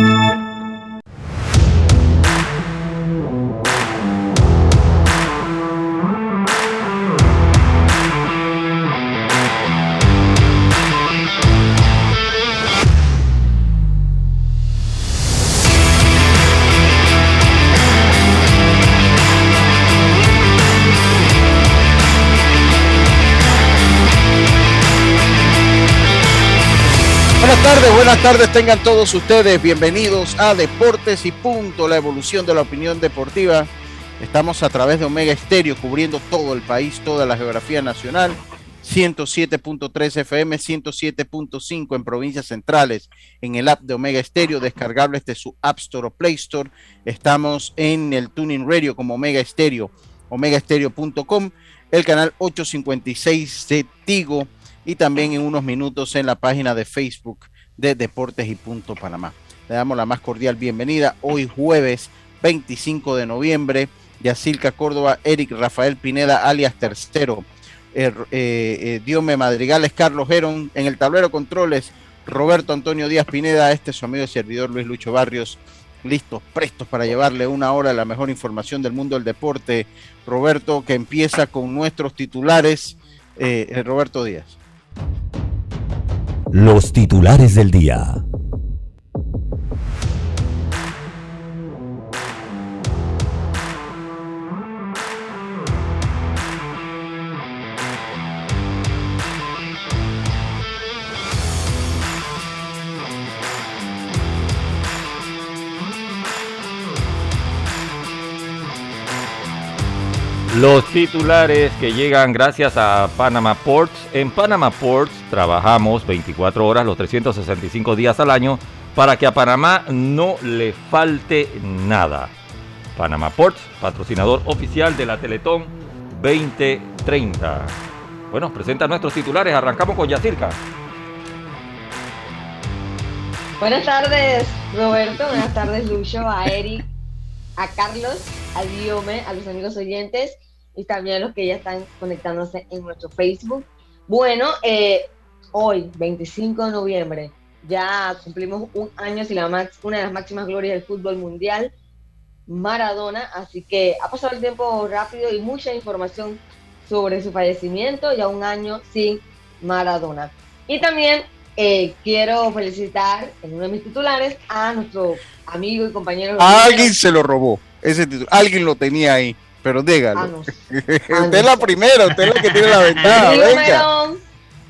Thank you. Buenas tardes, buenas tardes tengan todos ustedes. Bienvenidos a Deportes y Punto, la evolución de la opinión deportiva. Estamos a través de Omega Estéreo cubriendo todo el país, toda la geografía nacional. 107.3 FM, 107.5 en provincias centrales, en el app de Omega Estéreo, descargable desde su App Store o Play Store. Estamos en el Tuning Radio como Omega Estéreo, omegaestereo.com, el canal 856 de Tigo y también en unos minutos en la página de Facebook de Deportes y Punto Panamá. Le damos la más cordial bienvenida hoy jueves 25 de noviembre. Yacilca Córdoba, Eric Rafael Pineda, alias Tercero, eh, eh, Diome Madrigales, Carlos Geron, en el tablero controles, Roberto Antonio Díaz Pineda, este es su amigo y servidor Luis Lucho Barrios, listos, prestos para llevarle una hora la mejor información del mundo del deporte. Roberto, que empieza con nuestros titulares. Eh, Roberto Díaz. Los titulares del día. Los titulares que llegan gracias a Panama Ports. En Panama Ports trabajamos 24 horas los 365 días al año para que a Panamá no le falte nada. Panama Ports, patrocinador oficial de la Teletón 2030. Bueno, presenta nuestros titulares. Arrancamos con Yacirca. Buenas tardes, Roberto. Buenas tardes, Lucho, a Eric, a Carlos, a Diome, a los amigos oyentes y también a los que ya están conectándose en nuestro Facebook. Bueno, eh, hoy, 25 de noviembre, ya cumplimos un año sin la max, una de las máximas glorias del fútbol mundial, Maradona, así que ha pasado el tiempo rápido y mucha información sobre su fallecimiento, ya un año sin Maradona. Y también eh, quiero felicitar en uno de mis titulares a nuestro amigo y compañero. Alguien se lo robó, ese título, alguien lo tenía ahí, pero dígalo. Ah, no. usted es la primera, usted es la que tiene la ventaja. Rodrigo venga. Merón,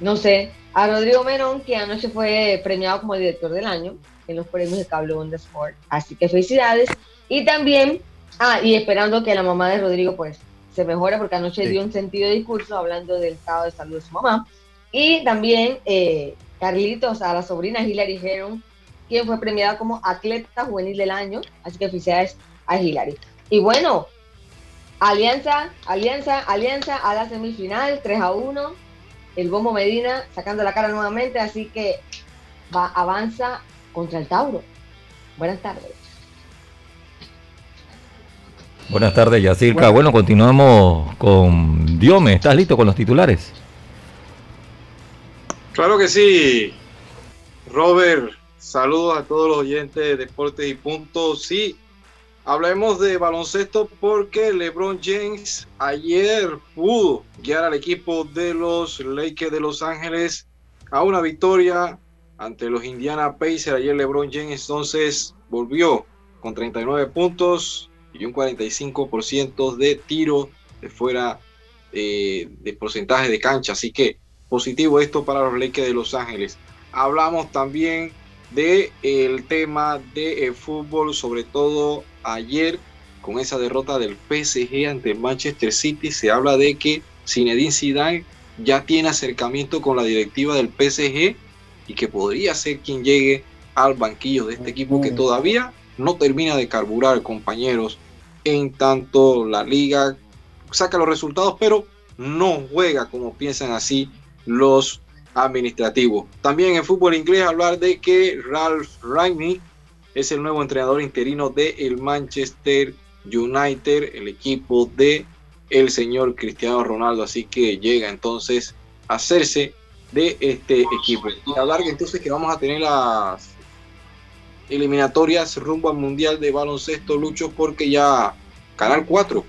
no sé, a Rodrigo Merón, que anoche fue premiado como director del año en los premios de Cable On The Sport. Así que felicidades. Y también, ah, y esperando que la mamá de Rodrigo, pues, se mejore, porque anoche Sí. dio un sentido de discurso hablando del estado de salud de su mamá. Y también, eh, Carlitos, a la sobrina Hilary Heron, quien fue premiada como atleta juvenil del año. Así que felicidades a Hilary. Y bueno, Alianza, Alianza, Alianza a la semifinal, 3 a 1. El Bombo Medina sacando la cara nuevamente, así que va, avanza contra el Tauro. Buenas tardes. Buenas tardes, Yacirca. Bueno, continuamos con Diome. ¿Estás listo con los titulares? Claro que sí. Robert, saludos a todos los oyentes de Deportes y Puntos. Sí, hablemos de baloncesto porque LeBron James ayer pudo guiar al equipo de los Lakers de Los Ángeles a una victoria ante los Indiana Pacers. Ayer LeBron James entonces volvió con 39 puntos y un 45% de tiro de fuera eh, de porcentaje de cancha. Así que positivo esto para los Lakers de Los Ángeles. hablamos también de el tema de fútbol, sobre todo ayer con esa derrota del PSG ante Manchester City, se habla de que Zinedine Zidane ya tiene acercamiento con la directiva del PSG y que podría ser quien llegue al banquillo de este equipo que todavía no termina de carburar, compañeros, en tanto la liga saca los resultados, pero no juega como piensan así los administrativos. También en fútbol inglés hablar de que Ralph Rangnick es el nuevo entrenador interino de el Manchester United, el equipo de el señor Cristiano Ronaldo, así que llega entonces a hacerse de este equipo. Y hablar entonces que vamos a tener las eliminatorias rumbo al Mundial de Baloncesto Lucho porque ya Canal 4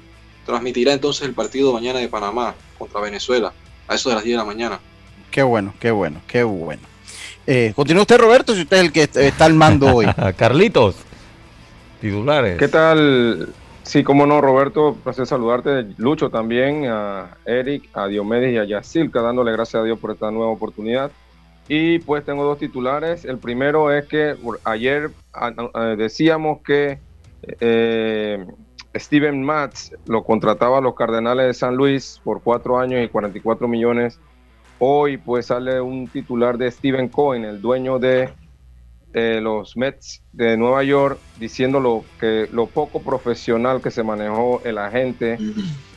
transmitirá entonces el partido mañana de Panamá contra Venezuela a eso de las 10 de la mañana. Qué bueno, qué bueno, qué bueno. Eh, continúa usted, Roberto, si usted es el que está al mando hoy. Carlitos, titulares. ¿Qué tal? Sí, cómo no, Roberto, placer saludarte. Lucho también, a Eric, a Diomedes y a Yacilca, dándole gracias a Dios por esta nueva oportunidad. Y pues tengo dos titulares. El primero es que ayer decíamos que eh, Steven Matz lo contrataba a los Cardenales de San Luis por cuatro años y 44 millones. Hoy pues sale un titular de Steven Cohen, el dueño de los Mets de Nueva York diciendo lo, que, lo poco profesional que se manejó el agente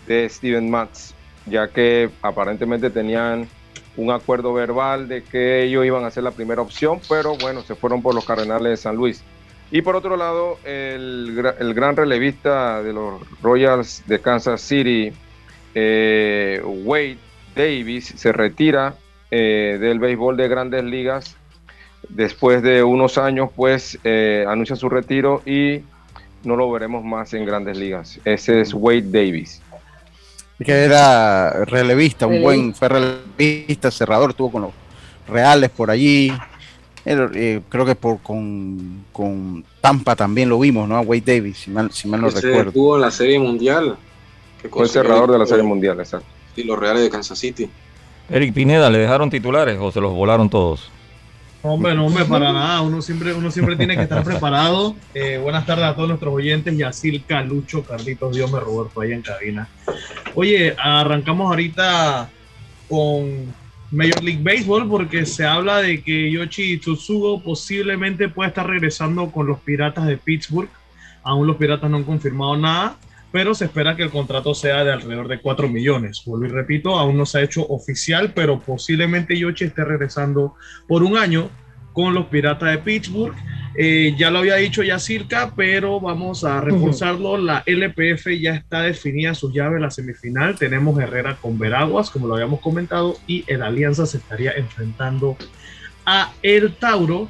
de Steven Matz, ya que aparentemente tenían un acuerdo verbal de que ellos iban a ser la primera opción, pero bueno, se fueron por los Cardenales de San Luis. Y por otro lado, el, gran relevista de los Royals de Kansas City, eh, Wade Davis, se retira eh, del béisbol de grandes ligas Después de unos años, pues eh, anuncia su retiro y no lo veremos más en grandes ligas. Ese es Wade Davis. Que era relevista, un buen, fue relevista, cerrador, estuvo con los Reales por allí. Eh, creo que por con, Tampa también lo vimos, ¿no? A Wade Davis, si mal, si mal no recuerdo. Estuvo en la Serie Mundial. fue cerrador de la Serie Mundial, exacto. Y los Reales de Kansas City. Eric Pineda, ¿le dejaron titulares o se los volaron todos? Hombre, no, hombre, para nada. Uno siempre, uno siempre tiene que estar preparado. Eh, buenas tardes a todos nuestros oyentes. Yacil, Calucho, Carlitos, Dios me Roberto, ahí en cabina. Oye, arrancamos ahorita con Major League Baseball porque se habla de que Yoshi Tsutsugo posiblemente pueda estar regresando con los Piratas de Pittsburgh. Aún los Piratas no han confirmado nada pero se espera que el contrato sea de alrededor de 4 millones. Vuelvo y repito, aún no se ha hecho oficial, pero posiblemente Yoshi esté regresando por un año con los Piratas de Pittsburgh. Eh, ya lo había dicho ya circa, pero vamos a reforzarlo. La LPF ya está definida sus llaves la semifinal. Tenemos Herrera con Veraguas, como lo habíamos comentado, y el Alianza se estaría enfrentando a el Tauro.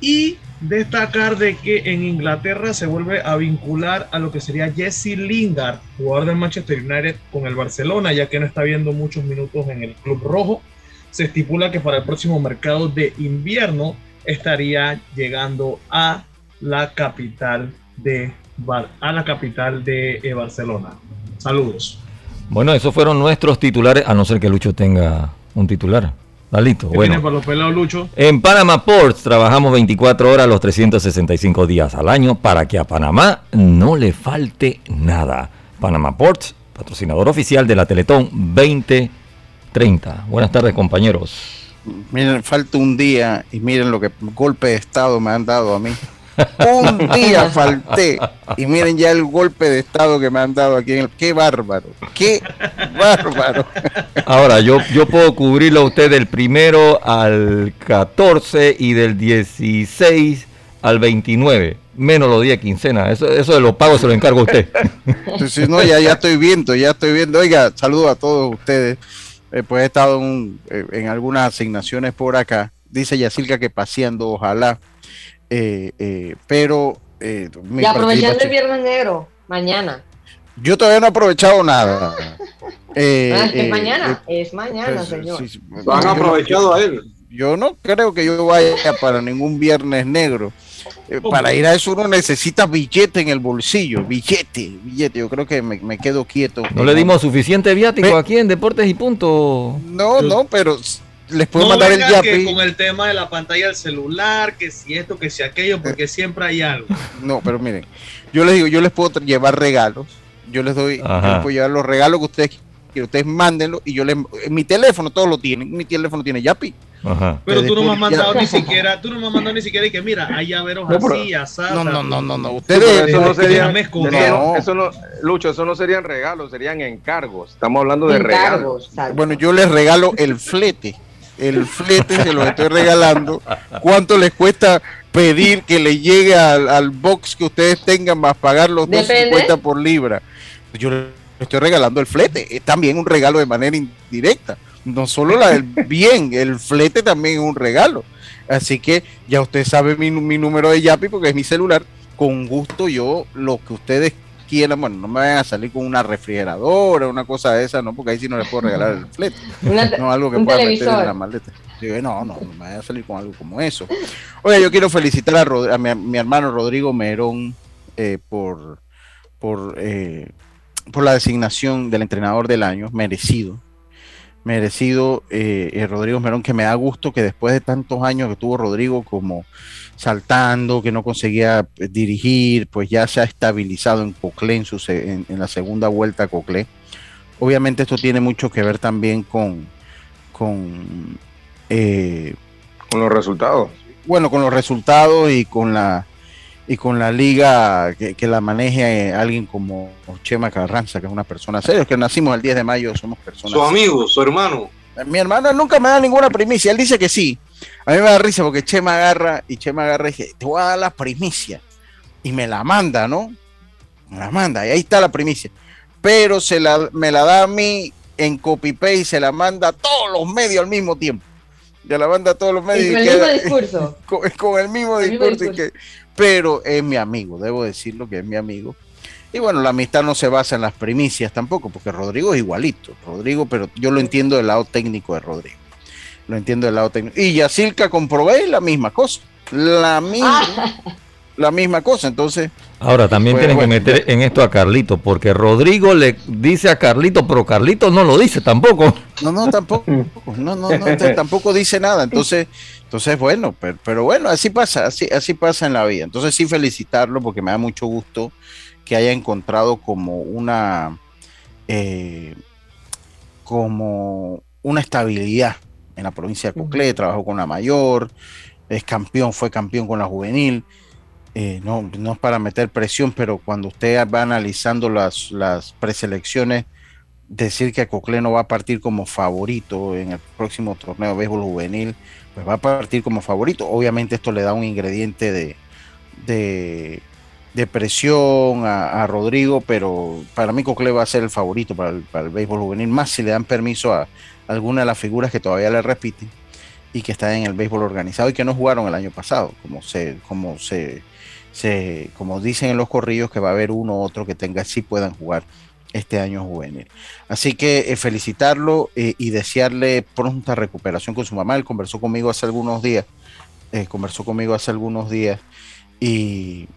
Y destacar de que en Inglaterra se vuelve a vincular a lo que sería Jesse Lingard, jugador del Manchester United con el Barcelona, ya que no está viendo muchos minutos en el club rojo. Se estipula que para el próximo mercado de invierno estaría llegando a la capital de a la capital de eh, Barcelona. Saludos. Bueno, esos fueron nuestros titulares, a no ser que Lucho tenga un titular. Dalito, bueno. En Panama Ports trabajamos 24 horas los 365 días al año para que a Panamá no le falte nada. Panama Ports, patrocinador oficial de la Teletón 2030. Buenas tardes, compañeros. Miren, falta un día y miren lo que golpe de estado me han dado a mí. Un día falté. Y miren ya el golpe de estado que me han dado aquí. En el... Qué bárbaro. Qué bárbaro. Ahora, yo, yo puedo cubrirlo a usted del primero al 14 y del 16 al 29. Menos los días quincena. Eso, eso de los pagos se lo encargo a usted. Si no, ya, ya estoy viendo, ya estoy viendo. Oiga, saludo a todos ustedes. Eh, pues he estado en, eh, en algunas asignaciones por acá. Dice Yacilca que paseando, ojalá eh, eh, pero. Eh, y aprovechando el Viernes Negro, mañana. Yo todavía no he aprovechado nada. Eh, ah, es mañana, es mañana, pues, señor. Lo han aprovechado a él. Yo no creo que yo vaya para ningún Viernes Negro. para ir a eso uno necesita billete en el bolsillo, billete, billete. Yo creo que me, quedo quieto. No le dimos suficiente viático aquí en Deportes y Punto. No, no, pero les puedo no mandar el yapi. con el tema de la pantalla del celular, que si esto, que si aquello, porque siempre hay algo. No, pero miren, yo les digo, yo les puedo llevar regalos. Yo les doy, yo les puedo llevar los regalos que ustedes que ustedes mándenlo y yo les en mi teléfono todos lo tienen, mi teléfono tiene Yapi. Ajá. Pero tú no me has mandado ni siquiera, tú no me has mandado ni siquiera y que mira, hay llaveros No, así, así. No, no, no, no, no. Ustedes eso no eh, serían, no- eso no- Lucho, eso no serían regalos, serían encargos. Estamos hablando de regalos. Encargos, exacto. Bueno, yo les regalo el flete. El flete se los estoy regalando. ¿Cuánto les cuesta pedir que le llegue al, al box que ustedes tengan más pagar los Depende. 2.50 por libra? Yo les estoy regalando el flete. Es también un regalo de manera indirecta. No solo la del bien, el flete también es un regalo. Así que ya usted sabe mi, mi número de Yapi porque es mi celular. Con gusto yo lo que ustedes quieran, bueno, no me vayan a salir con una refrigeradora, una cosa de esa, no, porque ahí sí no les puedo regalar el flete. No, algo que pueda meter televisor. en la maleta. Digo, no, no, no me vaya a salir con algo como eso. Oye, yo quiero felicitar a, Rod- a mi, mi hermano Rodrigo Merón eh, por, por, eh, por la designación del entrenador del año, merecido. Merecido eh, eh, Rodrigo Merón, que me da gusto que después de tantos años que tuvo Rodrigo como saltando, que no conseguía eh, dirigir, pues ya se ha estabilizado en Coclé, en, su se- en- en la segunda vuelta a Coclé. Obviamente esto tiene mucho que ver también con, con eh, Con los resultados. bueno, con los resultados y con la y con la liga que, que la maneje eh, alguien como Chema Carranza, que es una persona seria, que nacimos el 10 de mayo, somos personas Su amigo, su hermano. mi hermano nunca me da ninguna primicia. Él dice que sí. A mí me da risa porque Chema agarra y Chema agarra y dice, te voy a dar la primicia. Y me la manda, ¿no? Me la manda. Y ahí está la primicia. Pero se la, me la da a mí en copy paste y se la manda a todos los medios al mismo tiempo. Se la manda a todos los Y medios. con y el queda- mismo discurso. con, con el mismo El mismo discurso. y que- pero es mi amigo, debo decirlo que es mi amigo. Y bueno, la amistad no se basa en las primicias tampoco, porque Rodrigo es igualito. Rodrigo, pero yo lo entiendo del lado técnico de Rodrigo. Lo entiendo del lado técnico. Y Yacirca comprobé la misma cosa. La misma, la misma cosa. Entonces, Ahora también Pues, tienen bueno, que meter en esto a Carlito, porque Rodrigo le dice a Carlito, pero Carlito no lo dice tampoco. no, no, tampoco. No, no, no, entonces tampoco dice nada. Entonces, entonces bueno, pero, pero bueno, así pasa, así, así pasa en la vida. Entonces sí felicitarlo porque me da mucho gusto que haya encontrado como una eh, como una estabilidad en la provincia de Coclé, trabajó con la mayor, es campeón, fue campeón con la juvenil. Eh, no, no es para meter presión, pero cuando usted va analizando las, las preselecciones, decir que Coclé no va a partir como favorito en el próximo torneo de béisbol juvenil, pues va a partir como favorito. Obviamente esto le da un ingrediente de, de, presión a, Rodrigo, pero para mí Coclé va a ser el favorito para el, para el béisbol juvenil, más si le dan permiso a alguna de las figuras que todavía le repiten y que están en el béisbol organizado y que no jugaron el año pasado, como se, como se, se como dicen en los corrillos que va a haber uno u otro que tenga sí puedan jugar este año juvenil. Así que eh, felicitarlo eh, y desearle pronta recuperación con su mamá. Él conversó conmigo hace algunos días, eh, conversó conmigo hace algunos días y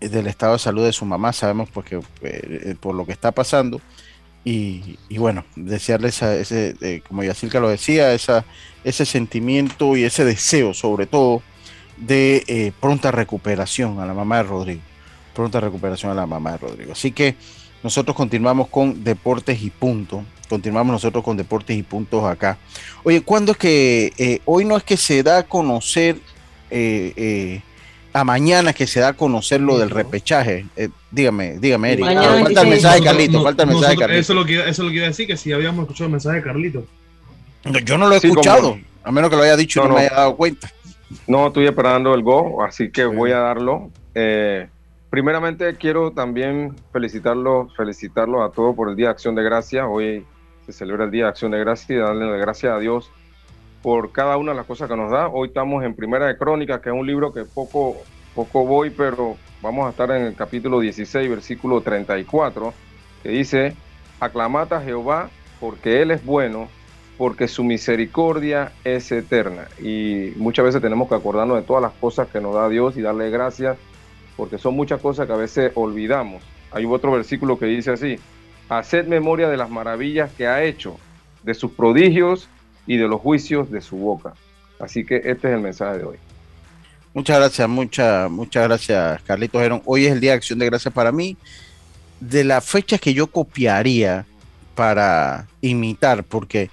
del estado de salud de su mamá, sabemos porque eh, por lo que está pasando. Y, bueno, desearle esa, ese, eh, como Yacirca lo decía, esa, ese sentimiento y ese deseo sobre todo de eh, pronta recuperación a la mamá de Rodrigo. Pronta recuperación a la mamá de Rodrigo. Así que nosotros continuamos con Deportes y Punto. Continuamos nosotros con Deportes y Puntos acá. Oye, ¿cuándo es que eh, hoy no es que se da a conocer eh, eh, a mañana que se da a conocer lo del repechaje? Eh, dígame, dígame, Eric. Mañana Ah, falta el 26. mensaje de Carlito, no- falta el mensaje de Carlito. Eso es, lo que, eso es lo que iba a decir, que si habíamos escuchado el mensaje de Carlito. No, Yo no lo he Sí, como- escuchado, a menos que lo haya dicho y No, no, me no. haya dado cuenta. No, estoy esperando el go, así que Sí. voy a darlo. Eh, primeramente quiero también felicitarlo, felicitarlo a todos por el Día de Acción de Gracia. Hoy se celebra el Día de Acción de Gracia y darle las gracias a Dios por cada una de las cosas que nos da. Hoy estamos en Primera de Crónicas, que es un libro que poco, poco voy, pero vamos a estar en el capítulo 16, versículo 34, que dice, aclamad a Jehová porque Él es bueno, porque su misericordia es eterna. Y muchas veces tenemos que acordarnos de todas las cosas que nos da Dios y darle gracias, porque son muchas cosas que a veces olvidamos. Hay otro versículo que dice así, haced memoria de las maravillas que ha hecho, de sus prodigios y de los juicios de su boca. Así que este es el mensaje de hoy. Muchas gracias, muchas, muchas gracias, Carlitos. Hoy es el Día de Acción de Gracias para mí. De las fechas que yo copiaría para imitar, porque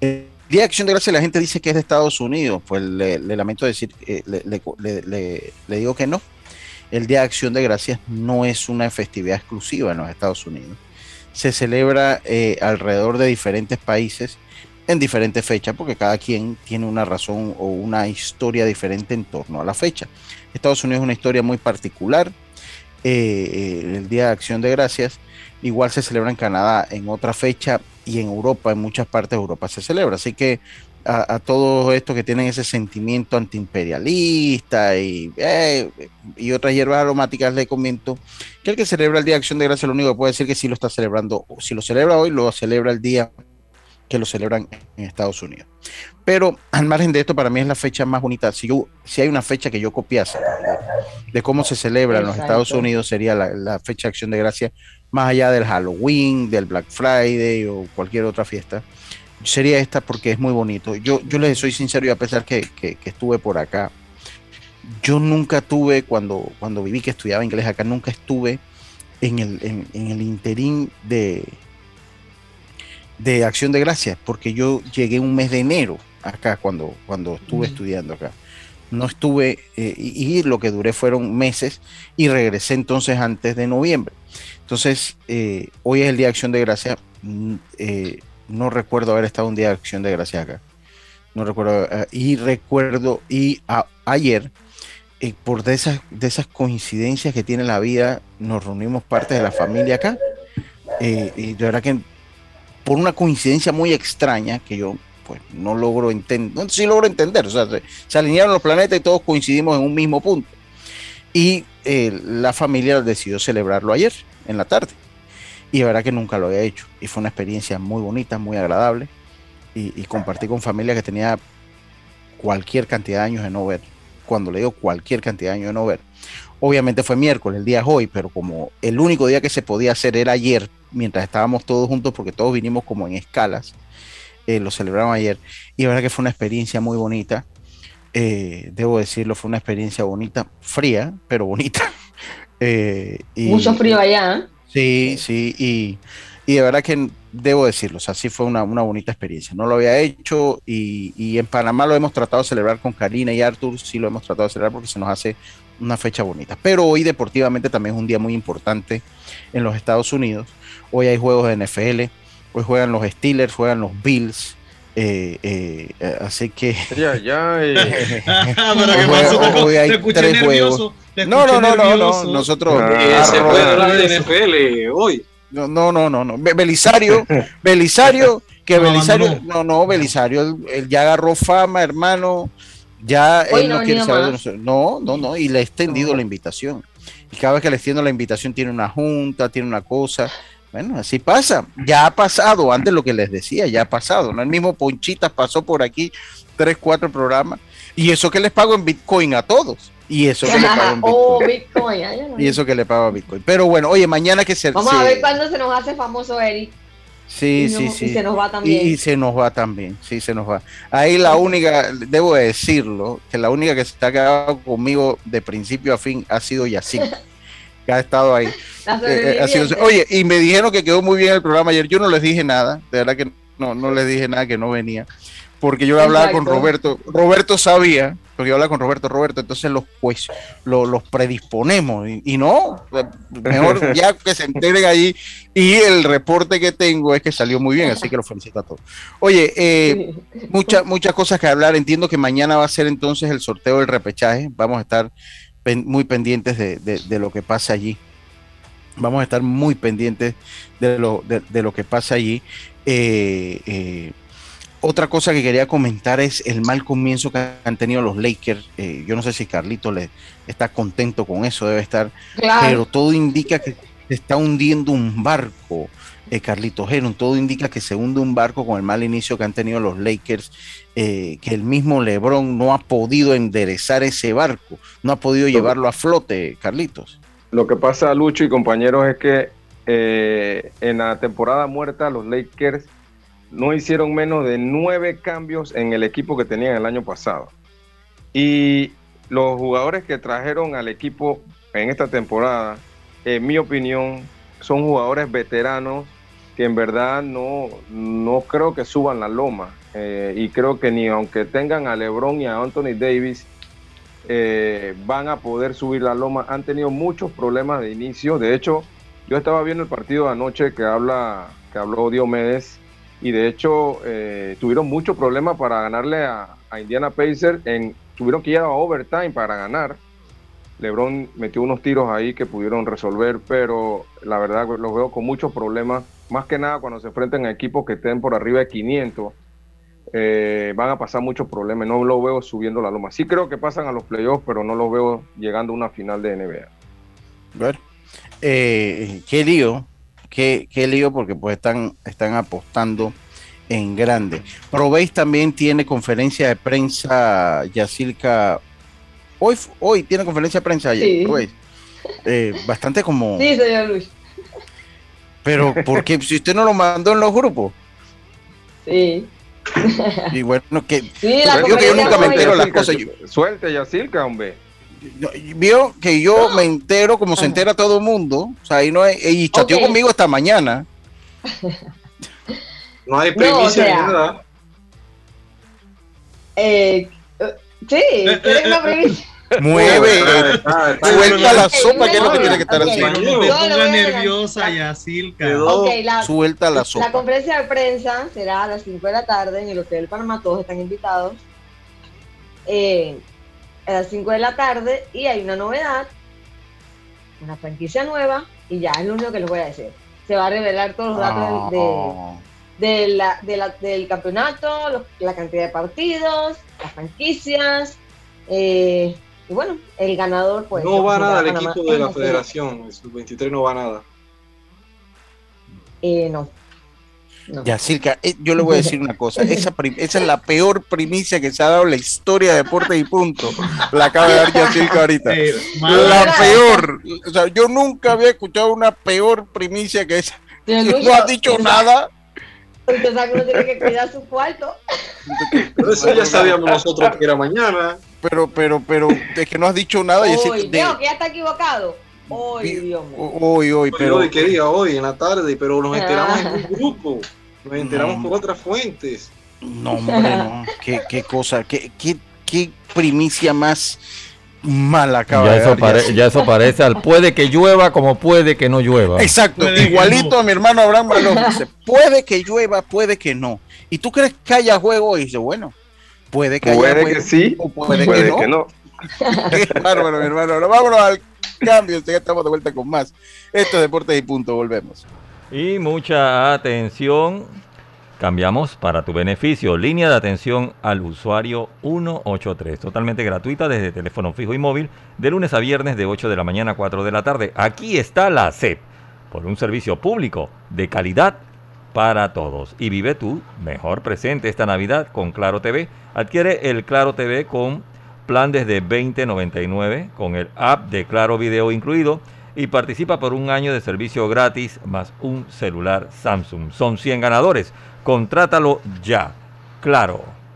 el Día de Acción de Gracias la gente dice que es de Estados Unidos, pues le, lamento decir, eh, le, digo que no. El Día de Acción de Gracias no es una festividad exclusiva en los Estados Unidos. Se celebra eh, alrededor de diferentes países en diferentes fechas, porque cada quien tiene una razón o una historia diferente en torno a la fecha. Estados Unidos es una historia muy particular. Eh, eh, el Día de Acción de Gracias igual se celebra en Canadá en otra fecha y en Europa, en muchas partes de Europa se celebra. Así que a, todos estos que tienen ese sentimiento antiimperialista y, eh, y otras hierbas aromáticas, les comento que el que celebra el Día de Acción de Gracias, lo único que puede decir que si lo está celebrando, si lo celebra hoy, lo celebra el día que lo celebran en Estados Unidos. Pero al margen de esto, para mí es la fecha más bonita. Si, yo, si hay una fecha que yo copiase de, cómo se celebra en los Estados Unidos, sería la, fecha de acción de gracia, más allá del Halloween, del Black Friday o cualquier otra fiesta. Sería esta porque es muy bonito. Yo, yo les soy sincero y a pesar que, que, estuve por acá, yo nunca tuve, cuando, cuando viví que estudiaba inglés acá, nunca estuve en el, en, en el interín de, de Acción de Gracias, porque yo llegué un mes de enero acá cuando, cuando estuve estudiando acá. No estuve, eh, y, lo que duré fueron meses, y regresé entonces antes de noviembre. Entonces, eh, hoy es el Día de Acción de Gracias. Mm, eh, no recuerdo haber estado un Día de Acción de Gracias acá. No recuerdo. y recuerdo, y ayer, por de esas, de esas coincidencias que tiene la vida, nos reunimos parte de la familia acá. y de verdad que por una coincidencia muy extraña que yo pues no logro entender, no, sí logro entender, o sea, se, alinearon los planetas y todos coincidimos en un mismo punto. Y eh, la familia decidió celebrarlo ayer, en la tarde. Y la verdad que nunca lo había hecho. Y fue una experiencia muy bonita, muy agradable. Y, y compartí con familia que tenía cualquier cantidad de años de no ver. Cuando le digo cualquier cantidad de años de no ver. Obviamente fue miércoles, el día es hoy, pero como el único día que se podía hacer era ayer, mientras estábamos todos juntos, porque todos vinimos como en escalas, eh, lo celebramos ayer, y la verdad que fue una experiencia muy bonita. Eh, debo decirlo, fue una experiencia bonita, fría, pero bonita. Eh, Mucho frío allá. Sí, sí, y, y, de verdad que debo decirlo, o sea, sí fue una, una bonita experiencia. No lo había hecho y, y, en Panamá lo hemos tratado de celebrar con Karina y Arthur, sí lo hemos tratado de celebrar porque se nos hace una fecha bonita. Pero hoy deportivamente también es un día muy importante en los Estados Unidos. Hoy hay juegos de NFL, hoy juegan los Steelers, juegan los Bills. Eh, eh, así que. Ya, ya. hoy, hay tres juegos. No, no, no, no, no. Nosotros. NFL hoy. No, no, no, no. Belisario, Belisario, que Belisario, no, no, Belisario, él ya agarró fama, hermano. Ya él no, quiere saber de nosotros. No, no, no. Y le he extendido la invitación. Y cada vez que le extiendo la invitación tiene una junta, tiene una cosa. Bueno, así pasa. Ya ha pasado, antes lo que les decía, ya ha pasado. ¿no? El mismo Ponchitas pasó por aquí tres, cuatro programas. Y eso que les pago en Bitcoin a todos. Y eso que le pago en oh, Bitcoin. y eso que le pago a Bitcoin. Pero bueno, oye, mañana que se. Vamos a ver cuándo se nos hace famoso Eric. Sí, sí, sí. Y se nos va también. Y, se nos va también, sí, se nos va. Ahí la única, debo decirlo, que la única que se ha quedado conmigo de principio a fin ha sido Yacine, que ha estado ahí. Eh, eh, oye, y me dijeron que quedó muy bien el programa ayer. Yo no les dije nada, de verdad que no, no les dije nada que no venía porque yo hablaba con Roberto. Roberto sabía, porque yo hablaba con Roberto, Roberto, entonces los pues los predisponemos y, no, mejor ya que se enteren allí y el reporte que tengo es que salió muy bien, así que lo felicito a todos. Oye, eh, muchas muchas cosas que hablar, entiendo que mañana va a ser entonces el sorteo del repechaje, vamos a estar muy pendientes de, lo que pasa allí. Vamos a estar muy pendientes de lo, de, lo que pasa allí. eh, eh otra cosa que quería comentar es el mal comienzo que han tenido los Lakers. Eh, yo no sé si Carlito le está contento con eso, debe estar, pero todo indica que se está hundiendo un barco. Eh, Carlito Heron, todo indica que se hunde un barco con el mal inicio que han tenido los Lakers, eh, que el mismo LeBron no ha podido enderezar ese barco, no ha podido llevarlo a flote, Carlitos. Lo que pasa, Lucho y compañeros, es que en la temporada muerta los Lakers no hicieron menos de nueve cambios en el equipo que tenían el año pasado. Y los jugadores que trajeron al equipo en esta temporada, en mi opinión, son jugadores veteranos que en verdad no, no creo que suban la loma. Eh, y creo que ni aunque tengan a LeBron y a Anthony Davis, eh, van a poder subir la loma. Han tenido muchos problemas de inicio. De hecho, yo estaba viendo el partido de anoche que, habla, que habló Diomedes y de hecho eh, tuvieron muchos problemas para ganarle a, Indiana Pacers. Tuvieron que ir a overtime para ganar. LeBron metió unos tiros ahí que pudieron resolver, pero la verdad los veo con muchos problemas. Más que nada cuando se enfrentan a equipos que estén por arriba de 500 eh, van a pasar muchos problemas. No lo veo subiendo la loma. Sí creo que pasan a los playoffs, pero no lo veo llegando a una final de NBA. Bueno, eh, qué lío, qué, qué, lío, porque pues están, están apostando en grande. Proveis también tiene conferencia de prensa, Yacilca. Hoy, hoy tiene conferencia de prensa, sí. Eh, bastante como. Sí, señor Luis. Pero, porque si usted no lo mandó en los grupos. Sí. Y bueno, que, sí, la yo, que yo nunca me entero las cosas. Suelte, Yacilca, hombre. Vio que yo me entero como se entera todo el mundo. O sea, ahí no hay, y chateó okay. conmigo esta mañana. No hay primicia no, o sea, nada. Eh, sí, ¿quieres una primicia? Mueve, suelta la sopa, que es lo que tiene que estar haciendo. No nerviosa. Okay, la, suelta la sopa. La conferencia de prensa será a las 5 de la tarde en el Hotel Panamá, todos están invitados. Eh, a las 5 de la tarde y hay una novedad, una franquicia nueva y ya es lo único que les voy a decir. Se va a revelar todos los datos oh. de, de, la, de la, del campeonato, los, la cantidad de partidos, las franquicias. Eh, y bueno, el ganador pues... No va nada el equipo de la federación, el sub-23 no va nada. Eh, no. No. Yacirca, eh, yo le voy a decir una cosa, esa, esa, es la peor primicia que se ha dado en la historia de deporte y punto. La acaba de dar Yacirca ahorita. La peor. O sea, yo nunca había escuchado una peor primicia que esa. No has dicho nada. Usted sabe que uno tiene que cuidar su cuarto. Pero eso ya sabíamos nosotros que era mañana. Pero, pero, pero, es que no has dicho nada. Hoy, y de... que ya está equivocado. Hoy, Dios mío. Hoy, hoy, pero. Hoy, ¿qué día? Hoy, en la tarde, pero nos enteramos en un grupo. Nos enteramos no. por otras fuentes. No, hombre, no. qué, qué cosa, qué, qué, qué primicia más mala acaba ya de eso, dar, pare, ya sí. ya eso parece al puede que llueva como puede que no llueva. Exacto, Puede que igualito no. a mi hermano Abraham Balón. Dice, puede que llueva, puede que no. ¿Y tú crees que haya juego? Y dice, bueno, puede que haya Puede juego. que sí, o puede, puede que, que no. no. Qué bárbaro, mi hermano. Ahora vámonos al cambio, ya estamos de vuelta con más. Esto es Deportes y Punto, volvemos. Y mucha atención. Cambiamos para tu beneficio. Línea de atención al usuario 183. Totalmente gratuita desde teléfono fijo y móvil. De lunes a viernes de 8 de la mañana a 4 de la tarde. Aquí está la CEP. Por un servicio público de calidad para todos. Y vive tu mejor presente esta Navidad con Claro TV. Adquiere el Claro TV con plan desde 2099 con el app de Claro Video incluido y participa por un año de servicio gratis más un celular Samsung. Son 100 ganadores. Contrátalo ya. Claro.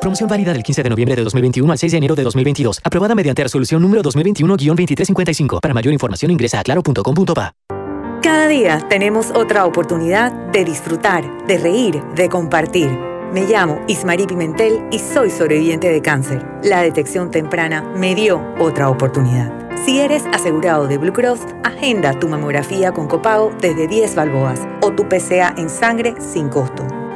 Promoción válida del 15 de noviembre de 2021 al 6 de enero de 2022. Aprobada mediante resolución número 2021-2355. Para mayor información ingresa a claro.com.pa. Cada día tenemos otra oportunidad de disfrutar, de reír, de compartir. Me llamo Ismarí Pimentel y soy sobreviviente de cáncer. La detección temprana me dio otra oportunidad. Si eres asegurado de Blue Cross, agenda tu mamografía con copago desde 10 balboas o tu PCA en sangre sin costo.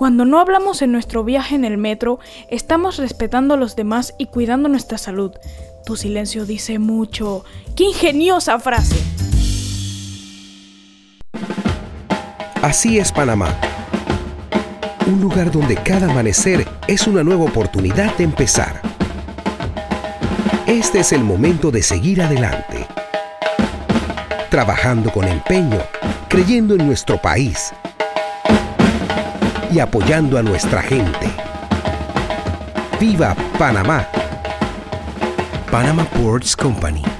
Cuando no hablamos en nuestro viaje en el metro, estamos respetando a los demás y cuidando nuestra salud. Tu silencio dice mucho. ¡Qué ingeniosa frase! Así es Panamá. Un lugar donde cada amanecer es una nueva oportunidad de empezar. Este es el momento de seguir adelante. Trabajando con empeño, creyendo en nuestro país y apoyando a nuestra gente. ¡Viva Panamá! Panama Ports Company.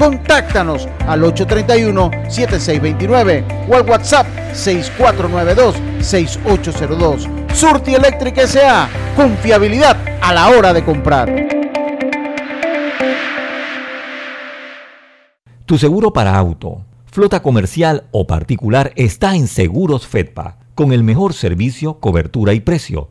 Contáctanos al 831-7629 o al WhatsApp 6492-6802. Surti Electric S.A. Confiabilidad a la hora de comprar. Tu seguro para auto, flota comercial o particular está en Seguros Fedpa, con el mejor servicio, cobertura y precio.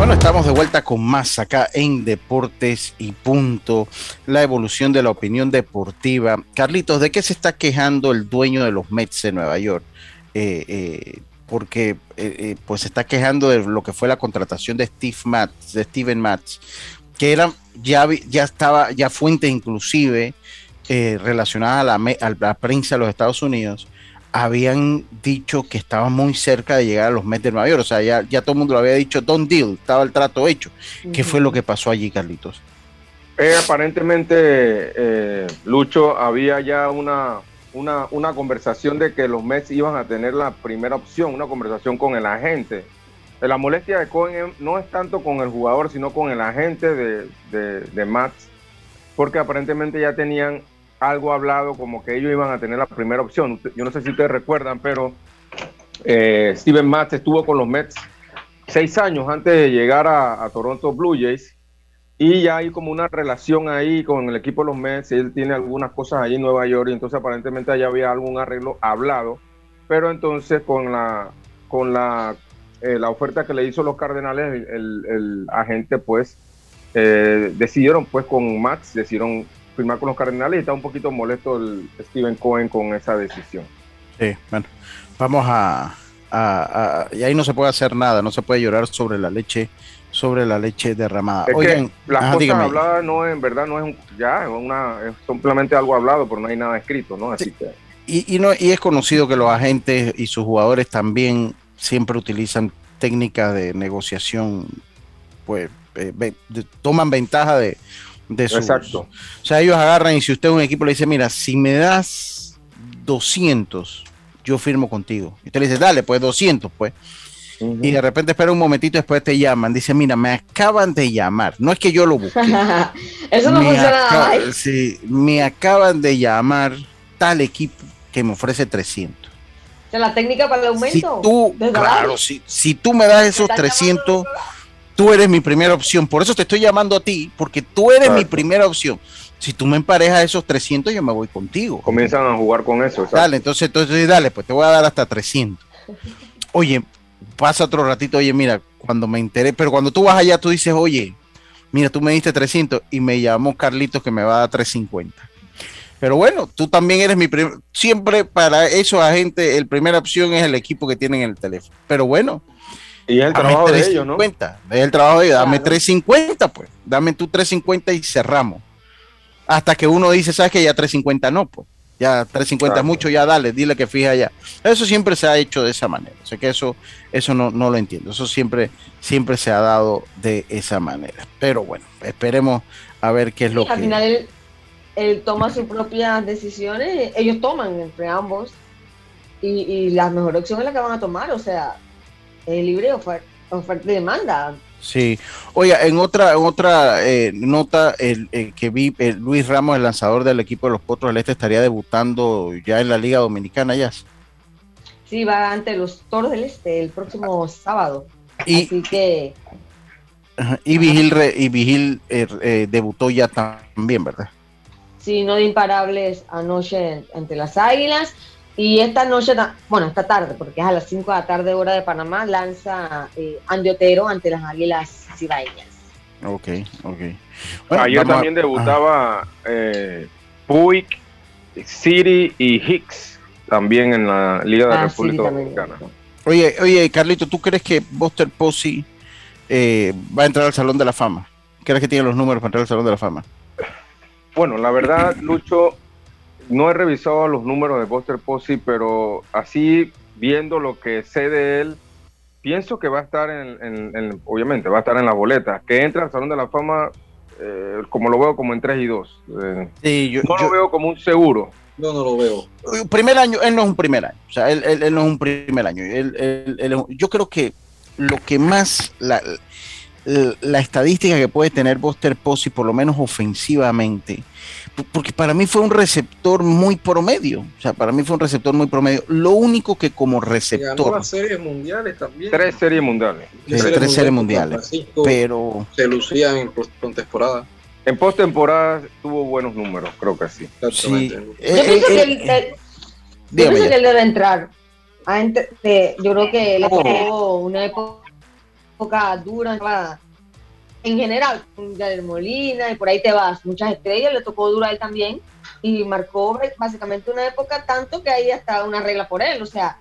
Bueno, estamos de vuelta con más acá en Deportes y Punto, la evolución de la opinión deportiva. Carlitos, ¿de qué se está quejando el dueño de los Mets de Nueva York? Eh, eh, porque eh, pues se está quejando de lo que fue la contratación de Steve Matz, de Steven Matz, que era ya, ya estaba ya fuente inclusive relacionada a la, a la prensa de los Estados Unidos habían dicho que estaba muy cerca de llegar a los Mets de Nueva York. O sea, ya, ya todo el mundo lo había dicho, don't deal, estaba el trato hecho. ¿Qué fue lo que pasó allí, Carlitos? Eh, aparentemente, eh, Lucho, había ya una, una, una, conversación de que los Mets iban a tener la primera opción, una conversación con el agente. La molestia de Cohen no es tanto con el jugador, sino con el agente de, de, de Mats, porque aparentemente ya tenían algo hablado como que ellos iban a tener la primera opción. Yo no sé si ustedes recuerdan, pero eh, Steven Matz estuvo con los Mets seis años antes de llegar a, a, Toronto Blue Jays y ya hay como una relación ahí con el equipo de los Mets. Él tiene algunas cosas allí en Nueva York y entonces aparentemente allá había algún arreglo hablado, pero entonces con la con la, eh, la oferta que le hizo los Cardenales, el, el agente pues eh, decidieron pues con Max, decidieron firmar con los Cardenales y está un poquito molesto el Steven Cohen con esa decisión. Sí, bueno, vamos a, a, a, y ahí no se puede hacer nada, no se puede llorar sobre la leche, sobre la leche derramada. Es Oigan, que las ajá, cosas dígame. habladas no en verdad no es un- ya una es simplemente algo hablado, pero no hay nada escrito, ¿no? Así que Y, y no, y es conocido que los agentes y sus jugadores también siempre utilizan técnicas de negociación, pues eh, ve- de- toman ventaja de, de sus... Exacto. O sea, ellos agarran y si usted es un equipo le dice, mira, si me das 200, yo firmo contigo. Y usted le dice, dale, pues 200, pues. Y de repente espera un momentito, después te llaman. Dice, mira, me acaban de llamar. No es que yo lo busqué. Eso no me funciona me acaban de llamar tal equipo que me ofrece 300. O sea, la técnica para el aumento. Si tú, de claro, si, si tú me das esos están 300, tú eres mi primera opción. Por eso te estoy llamando a ti, porque tú eres mi primera opción. Si tú me emparejas esos 300, yo me voy contigo. comienzan a jugar con eso. exacto. Dale, entonces, entonces dale, pues te voy a dar hasta 300. Oye, pasa otro ratito, oye, mira, cuando me enteré, pero cuando tú vas allá, tú dices, oye, mira, tú me diste 300 y me llamó Carlitos que me va a dar 350. Pero bueno, tú también eres mi primer, siempre para esos agentes, el primera opción es el equipo que tienen en el teléfono. Pero bueno. Y es el dame trabajo de ellos, ¿no? 350, Es el trabajo de ellos, dame Claro. 350, pues, dame tú 350 y cerramos. Hasta que uno dice, ¿sabes que Ya 350 no, pues. Ya 350 es mucho, ya dale, dile que fija ya. Eso siempre se ha hecho de esa manera. O sea que eso, eso no, no lo entiendo. Eso siempre, siempre se ha dado de esa manera. Pero bueno, esperemos a ver qué es lo Al que. final él, él toma sus propias decisiones, ellos toman entre ambos y, y la mejor opción es la que van a tomar, o sea, es libre ofer- oferta y demanda. Sí. Oiga, en otra, en otra eh, nota el, el que vi, eh, Luis Ramos, el lanzador del equipo de los Potros del Este, estaría debutando ya en la Liga Dominicana ya. Sí, va ante los Toros del Este el próximo sábado. Y- Así que Y Vigil, re- y Vigil eh, eh, debutó ya también, ¿verdad? sí, no de imparables anoche ante las Águilas. Y esta noche, bueno, esta tarde, porque es a las 5 de la tarde, hora de Panamá, lanza eh, Andy Otero ante las Águilas Cibaeñas. Ok, ok. Ayer a- también debutaba eh, Puig, Siri y Hicks también en la Liga de Ah, República. Dominicana. Oye, oye, Carlito, ¿tú crees que Buster Posey eh, va a entrar al Salón de la Fama? ¿Crees que tiene los números para entrar al Salón de la Fama? Bueno, la verdad, Lucho, no he revisado los números de Buster Posey, pero así viendo lo que sé de él, pienso que va a estar en, en- en- obviamente, va a estar en la boleta. Que entre al Salón de la Fama, eh, como lo veo como en 3 y 2. Eh, Sí, yo, no yo- lo veo como un seguro. Yo no lo veo. primer año, él no es un primer año, o sea, él, él- él no es un primer año. Él- él- él es un- yo creo que lo que más, la, la- la estadística que puede tener Buster Posey, por lo menos ofensivamente, porque para mí fue un receptor muy promedio, o sea, para mí fue un receptor muy promedio. Lo único que como Ganó receptor, las series mundiales también. Tres series mundiales. tres series mundiales, pero Se lucían en post- con temporada. En postemporada tuvo buenos números, creo que sí. sí. Yo Eh, pienso eh, que eh, él, él- yo pienso que él debe entrar. Yo creo que Oh. tocó una época dura en general, con Molina y por ahí te vas, muchas estrellas, le tocó dura a él también y marcó básicamente una época tanto que ahí hasta una regla por él, o sea,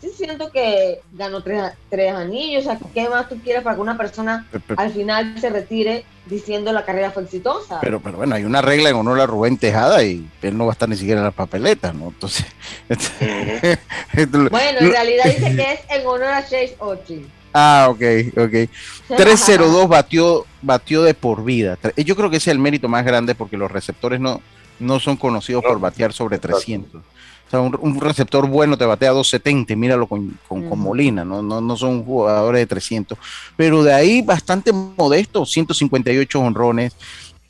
sí siento que ganó tres, tres anillos, o sea, ¿qué más tú quieres para que una persona al final se retire diciendo la carrera fue exitosa. Pero, pero bueno, hay una regla en honor a Rubén Tejada y él no va a estar ni siquiera en las papeletas, ¿no? Entonces. bueno, en realidad dice que es en honor a Chase Ochi. Ah, ok, ok. 302 batió, batió de por vida. Yo creo que ese es el mérito más grande porque los receptores no, no son conocidos por batear sobre 300. O sea, un, receptor bueno te batea 270, míralo con, con, con Molina, ¿no? No, no son jugadores de 300. Pero de ahí bastante modesto, 158 honrones,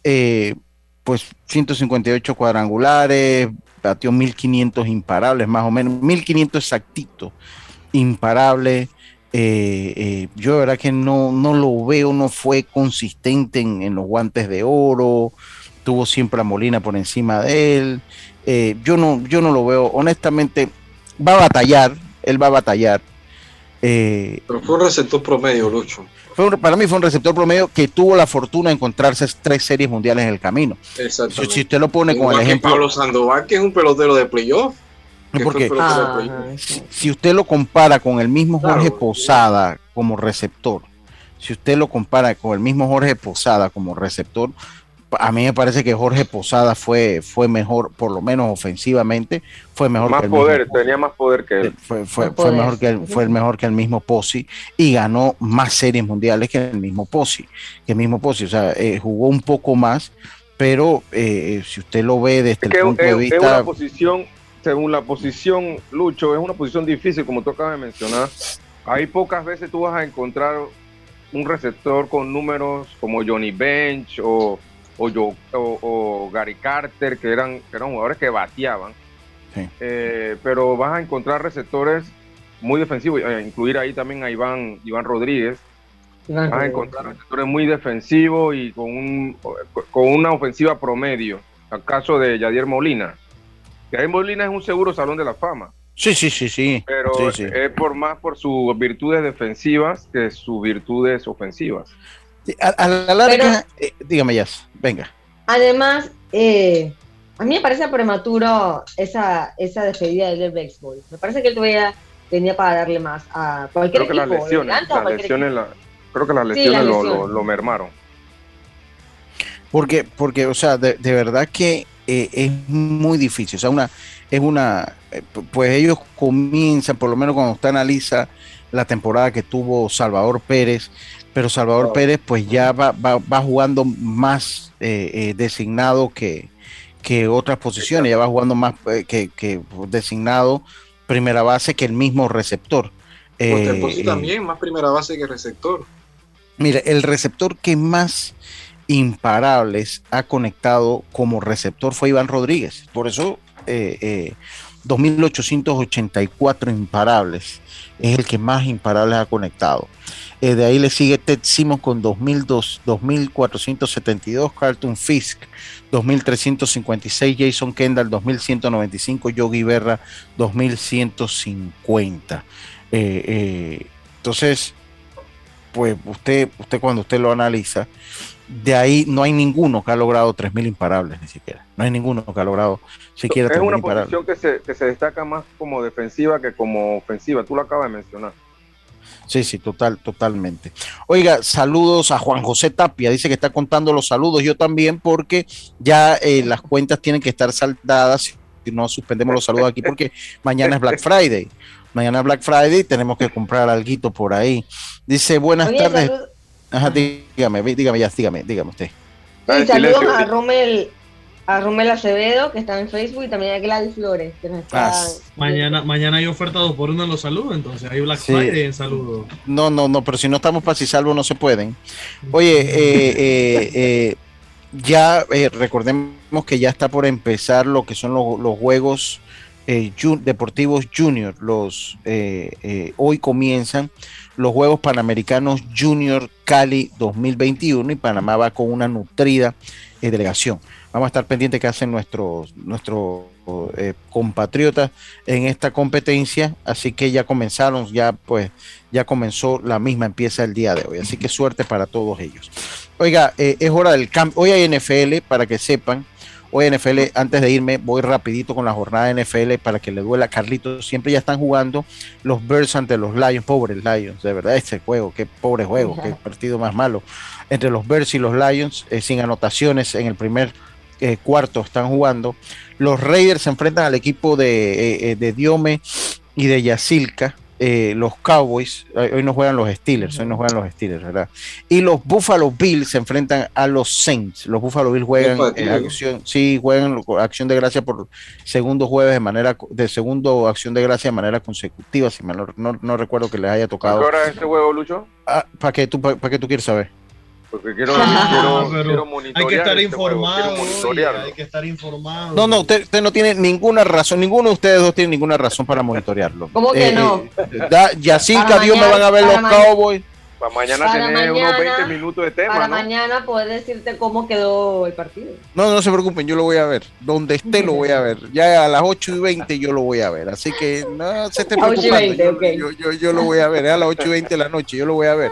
eh, pues 158 cuadrangulares, batió 1500 imparables, más o menos, 1500 exactito, imparables. Eh, eh, yo de verdad que no, no lo veo, no fue consistente en, en, los guantes de oro, tuvo siempre a Molina por encima de él. Eh, yo, no, yo no lo veo, honestamente, va a batallar, él va a batallar. Eh, Pero fue un receptor promedio, Lucho. Fue un, para mí fue un receptor promedio que tuvo la fortuna de encontrarse tres series mundiales en el camino. Exacto. Si, usted lo pone con el ejemplo. Pablo Sandoval, que es un pelotero de playoff. Porque ah, si, si, usted lo compara con el mismo Jorge claro, Posada como receptor, si usted lo compara con el mismo Jorge Posada como receptor, a mí me parece que Jorge Posada fue, fue mejor, por lo menos ofensivamente, fue mejor más que el poder, mismo, tenía más poder que él. Fue, fue, fue mejor que el, fue el mejor que el mismo Posi y ganó más series mundiales que el mismo Posi, que el mismo Posi, o sea, eh, jugó un poco más, pero eh, si usted lo ve desde es el punto es, de vista... Es una posición, según la posición, Lucho, es una posición difícil, como tú acabas de mencionar. Ahí pocas veces tú vas a encontrar un receptor con números como Johnny Bench o o, yo, o, o, Gary Carter, que eran, que eran jugadores que bateaban. Sí. Eh, pero vas a encontrar receptores muy defensivos, eh, incluir ahí también a Iván, Iván Rodríguez. Iván vas a encontrar receptores muy defensivos y con, un, con una ofensiva promedio. Al caso de Yadier Molina. Yadier Molina es un seguro salón de la fama. Sí, sí, sí, sí. Pero sí, sí. es por más por sus virtudes defensivas que sus virtudes ofensivas. A, a la larga, Pero, eh, dígame ya, venga. Además, eh, a mí me parece prematuro esa, esa despedida del béisbol. Me parece que él todavía tenía para darle más a cualquier creo equipo. Que las lesiones, las lesiones la, creo que las lesiones, sí, las lesiones. Lo, lo, lo, mermaron. Porque, porque o sea, de, de verdad que eh, es muy difícil. O sea, una, es una, eh, pues ellos comienzan, por lo menos cuando usted analiza la temporada que tuvo Salvador Pérez, pero Salvador oh. Pérez pues ya va, va, va jugando más eh, eh, designado que, que, otras posiciones, ya va jugando más que, que, designado primera base que el mismo receptor. Pues también, más primera base que receptor. Mire, el receptor que más imparables ha conectado como receptor fue Iván Rodríguez, por eso 2.884 imparables es el que más imparables ha conectado. Eh, de ahí le sigue Ted Simmons con 2.472, Carlton Fisk 2.356, Jason Kendall 2.195, Yogi Berra 2.150. Eh, eh, entonces, pues usted, usted cuando usted lo analiza, de ahí no hay ninguno que ha logrado 3.000 imparables ni siquiera. No hay ninguno que ha logrado siquiera Es una posición que se, que se destaca más como defensiva que como ofensiva. Tú lo acabas de mencionar. Sí, sí, total, totalmente. Oiga, saludos a Juan José Tapia, dice que está contando los saludos, yo también, porque ya eh, las cuentas tienen que estar saldadas, si no suspendemos los saludos aquí, porque mañana es Black Friday. Mañana es Black Friday, tenemos que comprar algo por ahí. Dice, buenas Oye, tardes. salud. Ajá, dígame, dígame ya, dígame, dígame usted. Sí, saludos a Rommel, a Rommel Acevedo, que está en Facebook, y también a Gladys Flores, que nos está... Ah, Mañana, mañana hay oferta 2 por 1 en los saludos, entonces hay Black Sí. Friday en saludos. No, no, no, pero si no estamos para si salvo no se pueden. Oye, eh, eh, eh, ya eh, recordemos que ya está por empezar lo que son los, los juegos eh, ju- deportivos junior. Los eh, eh, hoy comienzan los Juegos Panamericanos Junior Cali 2021 y Panamá va con una nutrida eh, delegación. Vamos a estar pendientes que hacen nuestros nuestros eh, compatriotas en esta competencia, así que ya comenzaron, ya pues ya comenzó la misma, empieza el día de hoy, así que suerte para todos ellos. Oiga, eh, es hora del cambio, hoy hay NFL para que sepan, Hoy NFL, antes de irme, voy rapidito con la jornada de NFL para que le duela a Carlitos. Siempre ya están jugando los Bears ante los Lions, pobres Lions, de verdad, este juego, qué pobre juego, qué partido más malo. Entre los Bears y los Lions, eh, sin anotaciones en el primer eh, cuarto están jugando. Los Raiders se enfrentan al equipo de, de Diome y de Yacilca. Eh, los Cowboys, hoy no juegan los Steelers, hoy no juegan los Steelers, ¿verdad? Y los Buffalo Bills se enfrentan a los Saints. Los Buffalo Bills juegan en acción, sí, juegan acción de gracia por segundo jueves de manera, de segundo acción de gracia de manera consecutiva, si no, no, recuerdo que les haya tocado. ¿Qué hora es este juego, Lucho? Ah, ¿Para qué tú, para qué tú quieres saber? Porque quiero, quiero, Hay que estar informado. hay que estar informado. No, no, usted, no tiene ninguna razón. Ninguno de ustedes dos tiene ninguna razón para monitorearlo. ¿Cómo que eh, no? Eh, cinco Dios me van a ver los Cowboys. Para mañana tener unos 20 minutos de tema. Para mañana poder decirte cómo quedó el partido. No, no se preocupen, yo lo voy a ver. Donde esté lo voy a ver. Ya a las 8 y 20 yo lo voy a ver. Así que no se esté preocupando. yo, yo, yo, lo voy a ver. A las 8 y 20 de la noche yo lo voy a ver.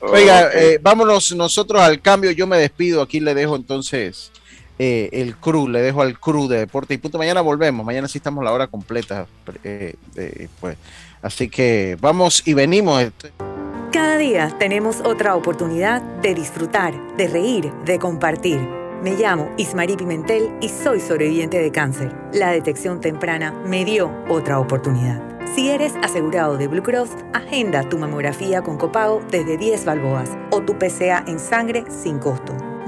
Oiga, eh, vámonos nosotros al cambio. Yo me despido. Aquí le dejo entonces eh, el crew, le dejo al crew de Deporte y Punto. Mañana volvemos. Mañana sí estamos la hora completa. Eh, pues. Así que vamos y venimos. Cada día tenemos otra oportunidad de disfrutar, de reír, de compartir. Me llamo Ismarí Pimentel y soy sobreviviente de cáncer. La detección temprana me dio otra oportunidad. Si eres asegurado de Blue Cross, agenda tu mamografía con copago desde 10 balboas o tu PCA en sangre sin costo.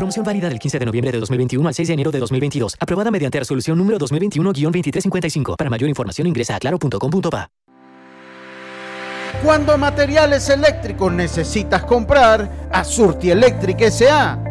Promoción válida del 15 de noviembre de 2021 al 6 de enero de 2022. Aprobada mediante resolución número 2021-2355. Para mayor información ingresa a claro.com.pa. Cuando materiales eléctricos necesitas comprar, a Surti Electric S.A.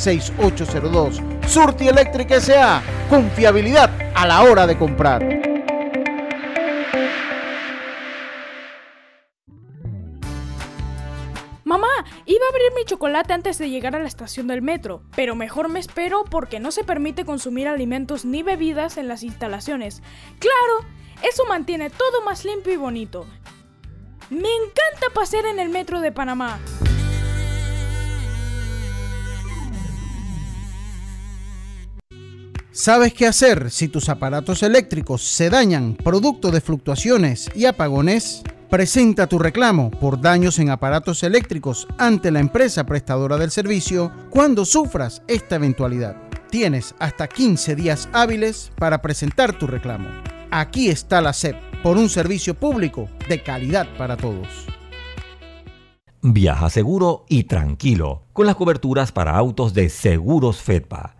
6492-6802. Surti Electric S.A. Confiabilidad a la hora de comprar. Mamá, iba a abrir mi chocolate antes de llegar a la estación del metro, pero mejor me espero porque no se permite consumir alimentos ni bebidas en las instalaciones. Claro, eso mantiene todo más limpio y bonito. Me encanta pasear en el metro de Panamá. ¿Sabes qué hacer si tus aparatos eléctricos se dañan producto de fluctuaciones y apagones? Presenta tu reclamo por daños en aparatos eléctricos ante la empresa prestadora del servicio cuando sufras esta eventualidad. Tienes hasta 15 días hábiles para presentar tu reclamo. Aquí está la SEP por un servicio público de calidad para todos. Viaja seguro y tranquilo con las coberturas para autos de Seguros Fedpa.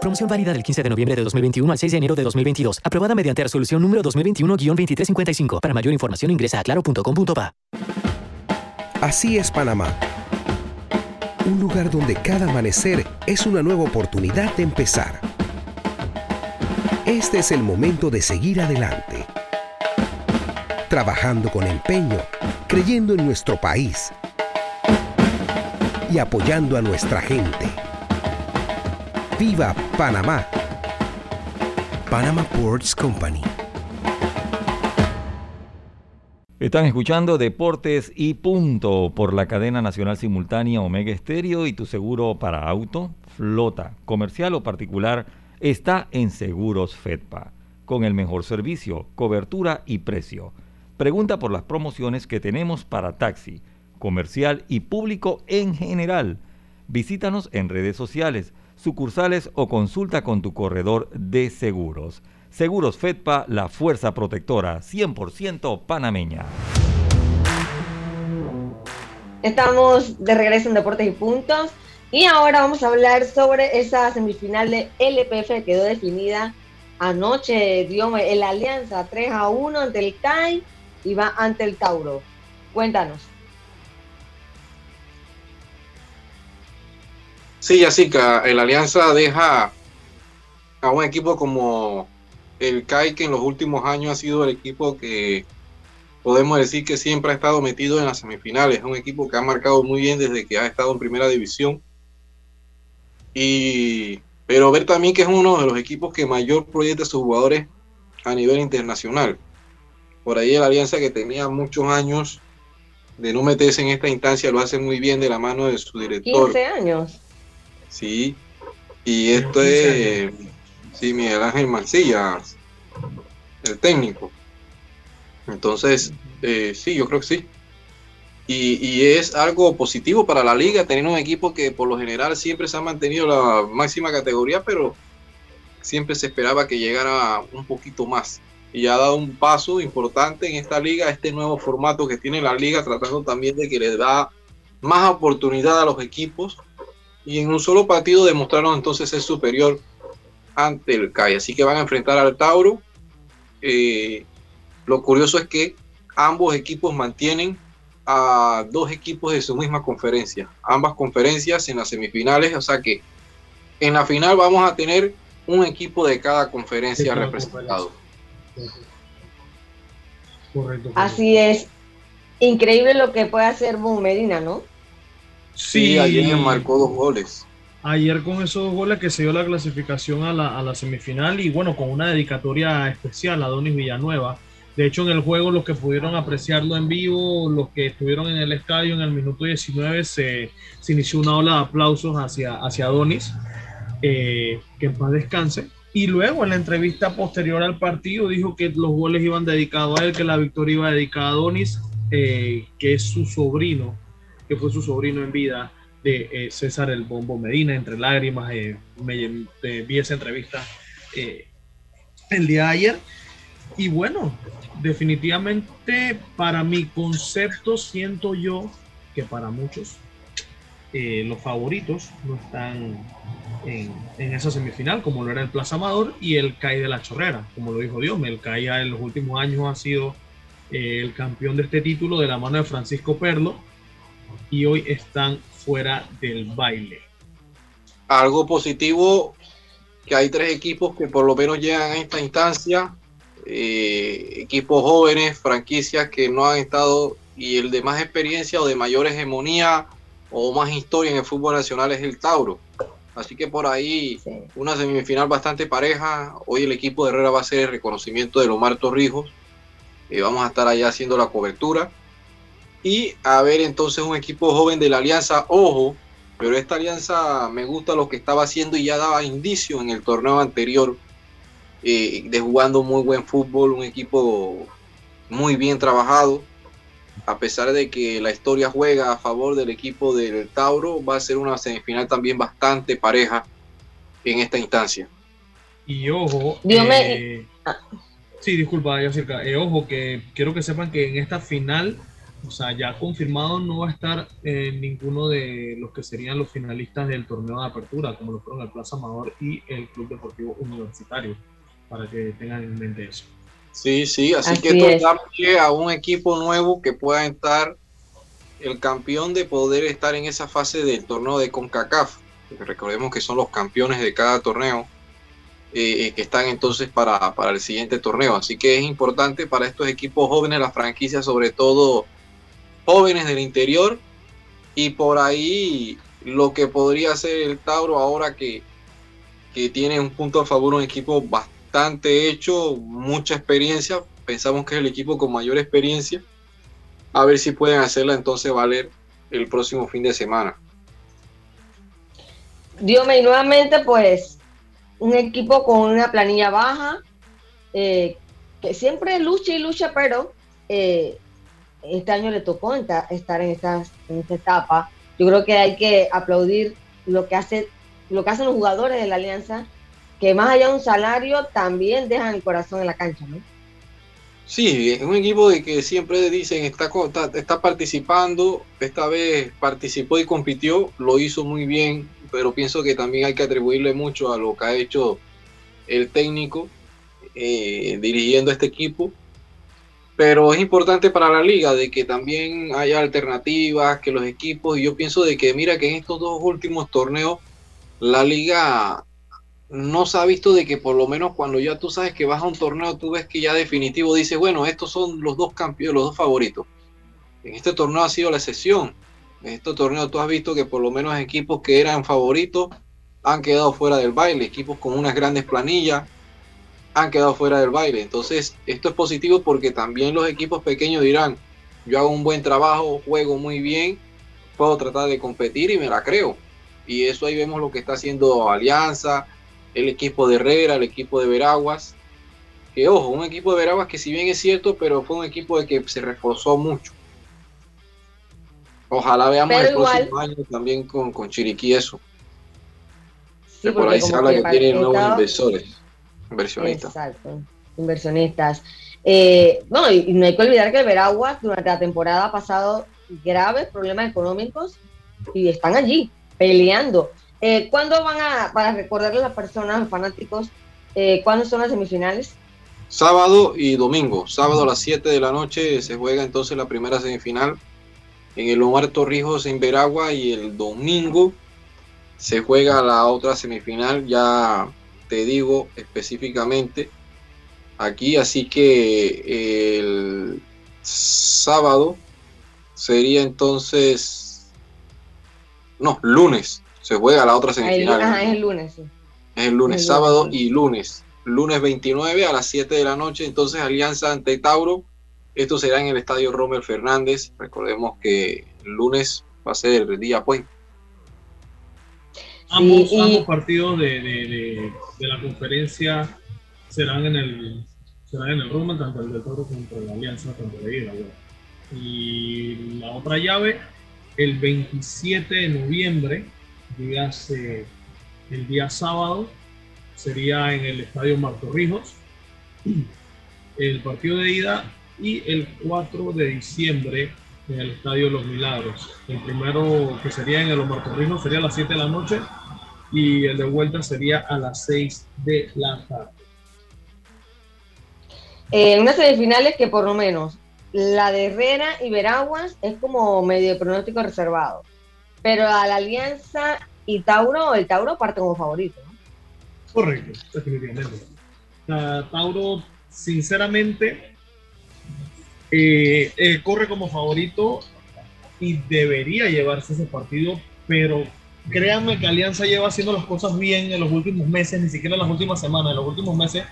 Promoción válida del 15 de noviembre de 2021 al 6 de enero de 2022. Aprobada mediante resolución número 2021-2355. Para mayor información ingresa a claro.com.pa. Así es Panamá. Un lugar donde cada amanecer es una nueva oportunidad de empezar. Este es el momento de seguir adelante. Trabajando con empeño, creyendo en nuestro país y apoyando a nuestra gente. ¡Viva Panamá! Panama Ports Company. Están escuchando Deportes y Punto por la cadena nacional simultánea Omega Estéreo y tu seguro para auto, flota, comercial o particular está en Seguros Fedpa, con el mejor servicio, cobertura y precio. Pregunta por las promociones que tenemos para taxi, comercial y público en general. Visítanos en redes sociales sucursales o consulta con tu corredor de seguros. Seguros Fedpa, la fuerza protectora 100% panameña. Estamos de regreso en Deportes y Puntos y ahora vamos a hablar sobre esa semifinal de LPF que quedó definida anoche, dio el Alianza 3 a 1 ante el CAI y va ante el Tauro. Cuéntanos. Sí, que el Alianza deja a un equipo como el CAI, que en los últimos años ha sido el equipo que podemos decir que siempre ha estado metido en las semifinales. Es un equipo que ha marcado muy bien desde que ha estado en primera división. Y, pero ver también que es uno de los equipos que mayor proyecta sus jugadores a nivel internacional. Por ahí el Alianza que tenía muchos años de no meterse en esta instancia lo hace muy bien de la mano de su director. 15 años. Sí, y esto es, sí, Miguel Ángel Mancilla, el técnico. Entonces, eh, sí, yo creo que sí. Y, y, es algo positivo para la liga tener un equipo que por lo general siempre se ha mantenido la máxima categoría, pero siempre se esperaba que llegara un poquito más. Y ha dado un paso importante en esta liga, este nuevo formato que tiene la liga, tratando también de que le da más oportunidad a los equipos y en un solo partido demostraron entonces ser superior ante el CAI. Así que van a enfrentar al Tauro. Eh, lo curioso es que ambos equipos mantienen a dos equipos de su misma conferencia. Ambas conferencias en las semifinales, o sea que en la final vamos a tener un equipo de cada conferencia representado. Así es. Increíble lo que puede hacer Boom Medina, ¿no? Sí, ayer marcó dos goles. Ayer con esos dos goles que se dio la clasificación a la, a la semifinal y bueno, con una dedicatoria especial a Donis Villanueva. De hecho, en el juego, los que pudieron apreciarlo en vivo, los que estuvieron en el estadio en el minuto 19, se, se inició una ola de aplausos hacia, hacia Donis, eh, que en paz descanse. Y luego en la entrevista posterior al partido dijo que los goles iban dedicados a él, que la victoria iba dedicada a Donis, eh, que es su sobrino, que fue su sobrino en vida de eh, César el Bombo Medina, entre lágrimas, eh, me, vi esa entrevista eh, el día de ayer. Y bueno, definitivamente para mi concepto siento yo que para muchos los favoritos no están en, en, esa semifinal, como lo era el Plaza Amador y el CAI de la Chorrera, como lo dijo Dios, el CAI en los últimos años ha sido el campeón de este título de la mano de Francisco Perlo y hoy están fuera del baile. Algo positivo, que hay tres equipos que por lo menos llegan a esta instancia, eh, equipos jóvenes, franquicias que no han estado y el de más experiencia o de mayor hegemonía o más historia en el fútbol nacional es el Tauro. Así que por ahí una semifinal bastante pareja. Hoy el equipo de Herrera va a hacer el reconocimiento de Lomar Torrijos. Eh, vamos a estar allá haciendo la cobertura y a ver entonces un equipo joven de la alianza, ojo, pero esta alianza me gusta lo que estaba haciendo y ya daba indicio en el torneo anterior eh, de jugando muy buen fútbol, un equipo muy bien trabajado. A pesar de que la historia juega a favor del equipo del Tauro, va a ser una semifinal también bastante pareja en esta instancia. Y ojo, Dígame- eh, sí, disculpa, Yacirca, eh, ojo que quiero que sepan que en esta final, o sea, ya confirmado no va a estar eh, ninguno de los que serían los finalistas del torneo de apertura, como lo fueron el Plaza Amador y el Club Deportivo Universitario, para que tengan en mente eso. Sí, sí, así, Así que esto es. a un equipo nuevo que pueda estar el campeón de poder estar en esa fase del torneo de CONCACAF. porque Recordemos que son los campeones de cada torneo eh, que están entonces para, para el siguiente torneo. Así que es importante para estos equipos jóvenes, las franquicias, sobre todo jóvenes del interior. Y por ahí lo que podría ser el Tauro ahora que, que tiene un punto a favor, un equipo bastante hecho, mucha experiencia. Pensamos que es el equipo con mayor experiencia. A ver si pueden hacerla entonces valer el próximo fin de semana. Diome, y nuevamente, pues, un equipo con una planilla baja, eh, que siempre lucha y lucha, pero eh, este año le tocó estar en, estas, en esta etapa. Yo creo que hay que aplaudir lo que, hace, lo que hacen los jugadores de la Alianza, que más allá de un salario, también dejan el corazón en la cancha, ¿no? Sí, es un equipo de que siempre dicen está, está, está participando, esta vez participó y compitió, lo hizo muy bien, pero pienso que también hay que atribuirle mucho a lo que ha hecho el técnico eh, dirigiendo este equipo. Pero es importante para la liga de que también haya alternativas, que los equipos, y yo pienso de que mira que en estos dos últimos torneos la liga no se ha visto de que por lo menos cuando ya tú sabes que vas a un torneo, tú ves que ya definitivo dices, bueno, estos son los dos campeones, los dos favoritos. En este torneo ha sido la excepción. En este torneo tú has visto que por lo menos equipos que eran favoritos han quedado fuera del baile, equipos con unas grandes planillas han quedado fuera del baile. Entonces, esto es positivo porque también los equipos pequeños dirán, yo hago un buen trabajo, juego muy bien, puedo tratar de competir y me la creo. Y eso ahí vemos lo que está haciendo Alianza, el equipo de Herrera, el equipo de Veraguas. Que ojo, un equipo de Veraguas que si bien es cierto, pero fue un equipo de que se reforzó mucho. Ojalá veamos Pero el próximo año también con, con Chiriquí eso. Sí, que por ahí se habla que tienen nuevos inversores, inversionistas. Exacto, inversionistas. Eh, no, y, y no hay que olvidar que el Veraguas durante la temporada ha pasado graves problemas económicos y están allí peleando. Eh, ¿Cuándo van a, para recordarle a las personas, a los fanáticos, eh, cuándo son las semifinales? Sábado y domingo. Sábado a las 7 de la noche se juega entonces la primera semifinal en el Omar Torrijos en Veragua y el domingo se juega la otra semifinal, ya te digo específicamente aquí, así que el sábado sería entonces, no, lunes se juega la otra semifinal. ajá, es el lunes, sí. Es el lunes, El sábado y lunes. Lunes 29 a las 7 de la noche, entonces Alianza ante Tauro. Esto será en el estadio Romer Fernández. Recordemos que el lunes va a ser el día pues. Ambos, Sí, y- ambos partidos de, de- de- de la conferencia serán en el serán en el Roma, tanto el de Toro contra la Alianza, de ida. bueno. Y la otra llave, el 27 de noviembre, dígase el día sábado, sería en el Estadio Martorrijos, el partido de ida, y el 4 de diciembre en el Estadio Los Milagros. El primero que sería en el Omar Torrijos sería a las 7 de la noche y el de vuelta sería a las 6 de la tarde. Eh, unas semifinales que por lo menos la de Herrera y Veraguas es como medio de pronóstico reservado. Pero a la Alianza y Tauro, el Tauro parte como favorito. ¿no? Correcto, definitivamente. Tauro, sinceramente, eh, eh, corre como favorito y debería llevarse ese partido, pero créanme que Alianza lleva haciendo las cosas bien en los últimos meses, ni siquiera en las últimas semanas, en los últimos meses,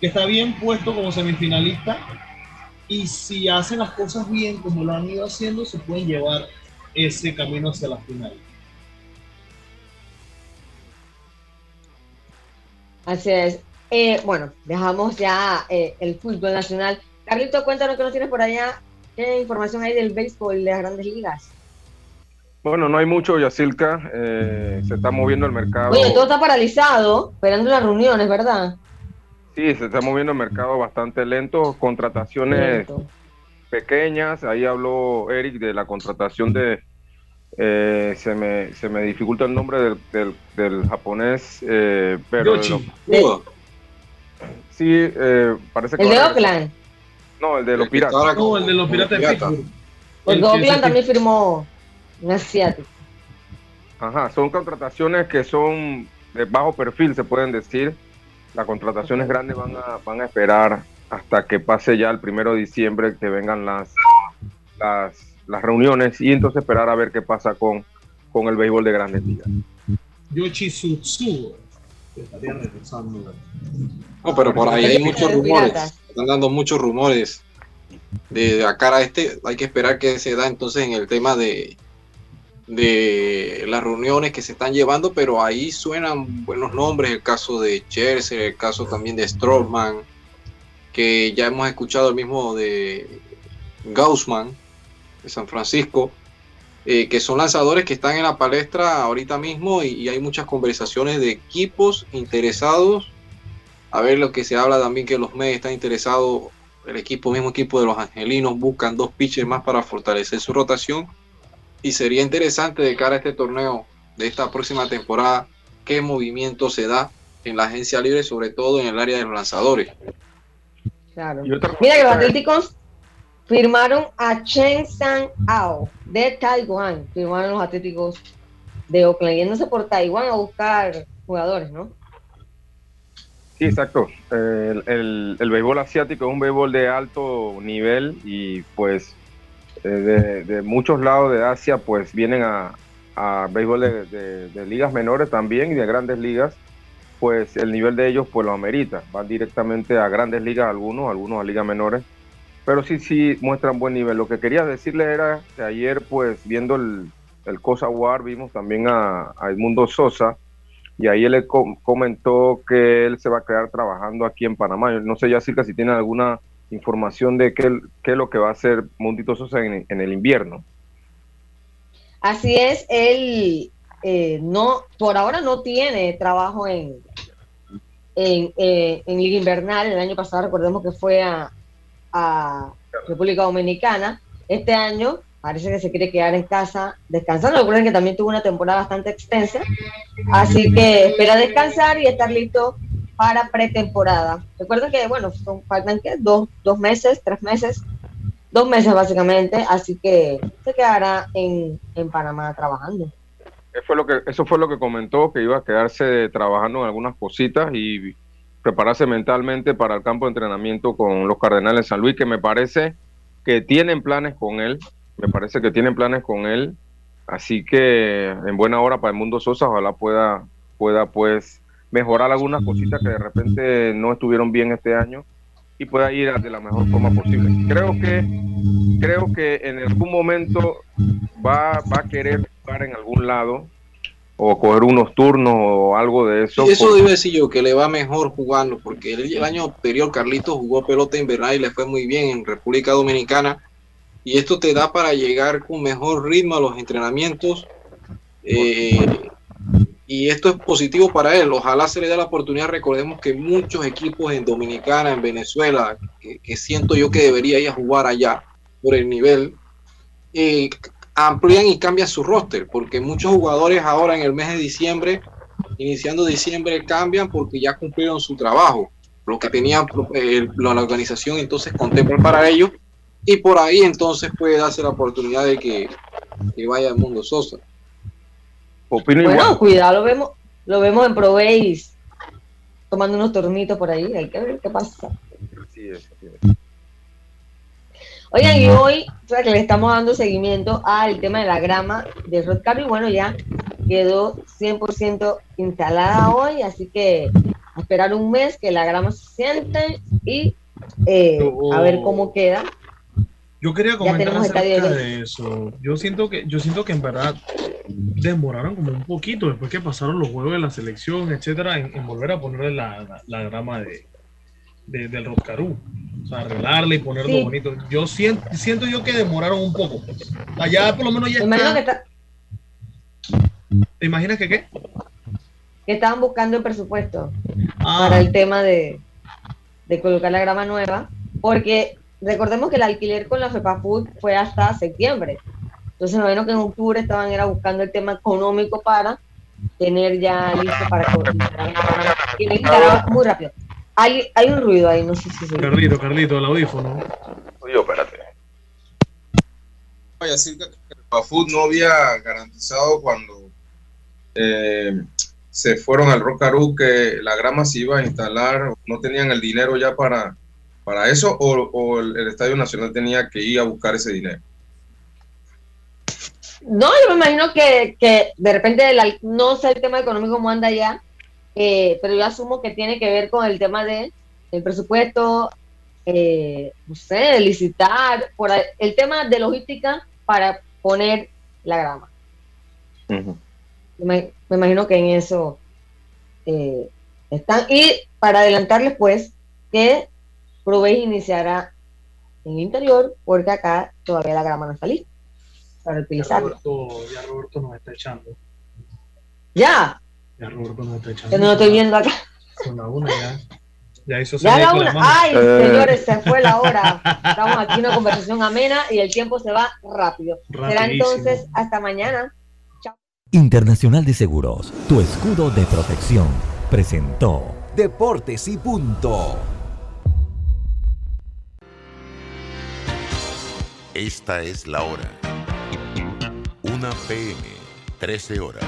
que está bien puesto como semifinalista y si hacen las cosas bien como lo han ido haciendo, se pueden llevar ese camino hacia la final. Así es. Eh, bueno, dejamos ya eh, el fútbol nacional. Carlito, cuéntanos qué nos tienes por allá. ¿Qué información hay del béisbol de las grandes ligas? Bueno, no hay mucho, Yacilca. Eh, se está moviendo el mercado. Oye, todo está paralizado, esperando las reuniones, ¿verdad? Sí, se está moviendo el mercado bastante lento. Contrataciones pequeñas. Ahí habló Eric de la contratación de. Eh, se, me, se me dificulta el nombre del, del, del japonés, eh, pero. de lo- sí, eh, parece que. El de Oakland. No, el de los piratas. No, el de los piratas de Pittsburgh. El que Oakland también firmó un asiático. Ajá, son contrataciones que son de bajo perfil, se pueden decir. Las contrataciones grandes van a, van a esperar hasta que pase ya el primero de diciembre, que vengan las, las, las reuniones y entonces esperar a ver qué pasa con, con el béisbol de grandes ligas. Yoshi Tsutsugo. que estaría regresando. No, pero por ahí hay muchos rumores. Están dando muchos rumores de, de acá a este. Hay que esperar que se da entonces en el tema de, de las reuniones que se están llevando, pero ahí suenan buenos nombres. El caso de Scherzer, el caso también de Strollman, que ya hemos escuchado el mismo de Gaussman de San Francisco. eh, que son lanzadores que están en la palestra ahorita mismo y, y hay muchas conversaciones de equipos interesados a ver lo que se habla también que los Mets están interesados, el equipo, mismo equipo de los Angelinos buscan dos pitchers más para fortalecer su rotación y sería interesante de cara a este torneo de esta próxima temporada qué movimiento se da en la agencia libre, sobre todo en el área de los lanzadores. Claro. Mira que los Atléticos firmaron a Chen Sang Ao de Taiwán. Firmaron los Atléticos de Oakland, yéndose por Taiwán a buscar jugadores, ¿no? Sí, exacto. El, el, el béisbol asiático es un béisbol de alto nivel y pues eh, de, muchos lados de Asia pues vienen a, a béisbol de, de- ligas menores también y de grandes ligas, pues el nivel de ellos pues lo amerita. Van directamente a grandes ligas algunos, algunos a ligas menores, pero sí, sí muestran buen nivel. Lo que quería decirle era que ayer pues viendo el, el Cosa War vimos también a, a Edmundo Sosa, y ahí él comentó que él se va a quedar trabajando aquí en Panamá. Yo no sé ya Circa, si tiene alguna información de qué, es lo que va a hacer Mundito en, el invierno. Así es, él eh, no, por ahora no tiene trabajo en, en, eh, Invernal. El año pasado recordemos que fue a, a República Dominicana. Este año parece que se quiere quedar en casa descansando. Recuerden que también tuvo una temporada bastante extensa. Así que espera descansar y estar listo para pretemporada. Recuerden que, bueno, faltan ¿qué? Dos, dos meses, tres meses, dos meses básicamente, así que se quedará en, en Panamá trabajando. Eso fue, lo que, eso fue lo que comentó, que iba a quedarse trabajando en algunas cositas y prepararse mentalmente para el campo de entrenamiento con los Cardenales de San Luis, que me parece que tienen planes con él, me parece que tienen planes con él, así que en buena hora para el mundo Sosa, ojalá pueda, pueda pues mejorar algunas cositas que de repente no estuvieron bien este año y pueda ir de la mejor forma posible. Creo que creo que en algún momento va, va a querer jugar en algún lado o coger unos turnos o algo de eso. Eso porque- debe decir yo, que le va mejor jugando, porque el, el año anterior Carlitos jugó pelota invernal y le fue muy bien en República Dominicana. Y esto te da para llegar con mejor ritmo a los entrenamientos. eh, y esto es positivo para él. Ojalá se le dé la oportunidad. Recordemos que muchos equipos en Dominicana, en Venezuela, que, siento yo que debería ir a jugar allá por el nivel, eh, amplían y cambian su roster, porque muchos jugadores ahora en el mes de diciembre, iniciando diciembre, cambian porque ya cumplieron su trabajo, lo que tenía eh, la organización entonces contempla para ellos, y por ahí entonces puede darse la oportunidad de que, que vaya al mundo Sosa. Opino Bueno, igual. cuidado, lo vemos, lo vemos en Proveis tomando unos tornitos por ahí, hay que ver qué pasa. Es, es. Oigan, y hoy o sea, que le estamos dando seguimiento al tema de la grama de Rod Carro y bueno, ya quedó 100% instalada hoy, así que a esperar un mes que la grama se siente y eh, a ver cómo queda. Yo quería comentar acerca de- eso. Yo siento que, yo siento que en verdad demoraron como un poquito después que pasaron los juegos de la selección, etcétera, en, en volver a ponerle la, la, la grama de, de- del Roscarú. O sea, arreglarle y ponerlo Sí. bonito. Yo siento, siento yo que demoraron un poco. Allá por lo menos ya Me imagino que, está. está- ¿Te imaginas que qué? que estaban buscando el presupuesto Ah. para el tema de, de colocar la grama nueva, porque recordemos que el alquiler con la FEPAFUT fue hasta septiembre. Entonces me imagino que en octubre estaban era buscando el tema económico para tener ya listo para y muy rápido. Hay, hay un ruido ahí, no sé si se Carlito, Carlito, el audífono. Oye, espérate. Vaya, decir que el no había garantizado cuando eh, se fueron al Rocaru que la grama se iba a instalar, no tenían el dinero ya para, para eso, o, o el, el Estadio Nacional tenía que ir a buscar ese dinero. No, yo me imagino que, que de repente, el no sé el tema económico cómo anda ya, eh, pero yo asumo que tiene que ver con el tema de el presupuesto, eh, no sé, licitar, por ahí- el tema de logística para poner la grama. Me, me imagino que en eso eh, están. Y para adelantarles, pues, que Proveis iniciará en el interior, porque acá todavía la grama no está lista para Ya utilizarla. Roberto, ya Roberto nos está echando. Ya, Ya Roberto nos está echando. que no lo estoy viendo acá. Son la una ya. Ya hizo Ya la una. mano. Ay, Eh. señores, se fue la hora. Estamos aquí en una conversación amena y el tiempo se va rápido. Será entonces hasta mañana. Internacional de Seguros, tu escudo de protección, presentó Deportes y punto. Esta es la hora. 1 PM, 13 horas.